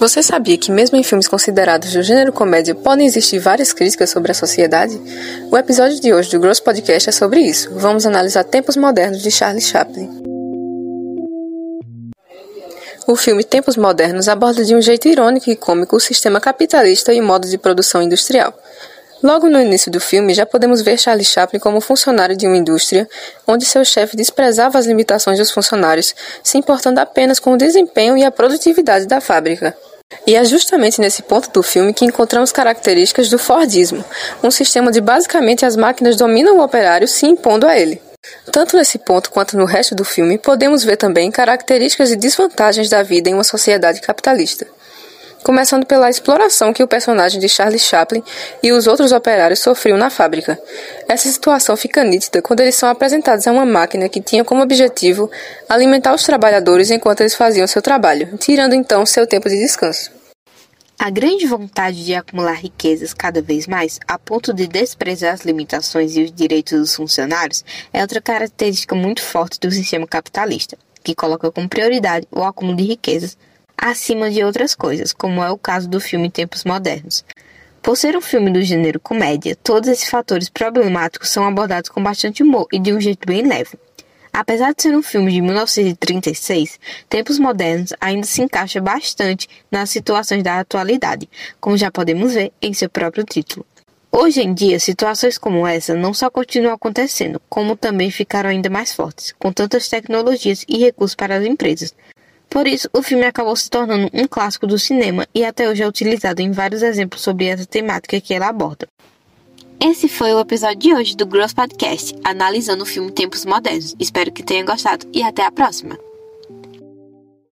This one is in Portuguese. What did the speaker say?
Você sabia que, mesmo em filmes considerados do gênero comédia, podem existir várias críticas sobre a sociedade? O episódio de hoje do Gross Podcast é sobre isso. Vamos analisar Tempos Modernos de Charlie Chaplin. O filme Tempos Modernos aborda de um jeito irônico e cômico o sistema capitalista e o modo de produção industrial. Logo no início do filme, já podemos ver Charlie Chaplin como funcionário de uma indústria onde seu chefe desprezava as limitações dos funcionários, se importando apenas com o desempenho e a produtividade da fábrica. E é justamente nesse ponto do filme que encontramos características do Fordismo, um sistema onde basicamente as máquinas dominam o operário se impondo a ele. Tanto nesse ponto quanto no resto do filme, podemos ver também características e desvantagens da vida em uma sociedade capitalista começando pela exploração que o personagem de Charlie Chaplin e os outros operários sofriam na fábrica. Essa situação fica nítida quando eles são apresentados a uma máquina que tinha como objetivo alimentar os trabalhadores enquanto eles faziam seu trabalho, tirando então seu tempo de descanso. A grande vontade de acumular riquezas cada vez mais, a ponto de desprezar as limitações e os direitos dos funcionários, é outra característica muito forte do sistema capitalista, que coloca como prioridade o acúmulo de riquezas acima de outras coisas, como é o caso do filme Tempos Modernos. Por ser um filme do gênero comédia, todos esses fatores problemáticos são abordados com bastante humor e de um jeito bem leve. Apesar de ser um filme de 1936, Tempos Modernos ainda se encaixa bastante nas situações da atualidade, como já podemos ver em seu próprio título. Hoje em dia, situações como essa não só continuam acontecendo, como também ficaram ainda mais fortes, com tantas tecnologias e recursos para as empresas, por isso, o filme acabou se tornando um clássico do cinema e até hoje é utilizado em vários exemplos sobre essa temática que ela aborda. Esse foi o episódio de hoje do Gross Podcast, analisando o filme Tempos Modernos. Espero que tenha gostado e até a próxima!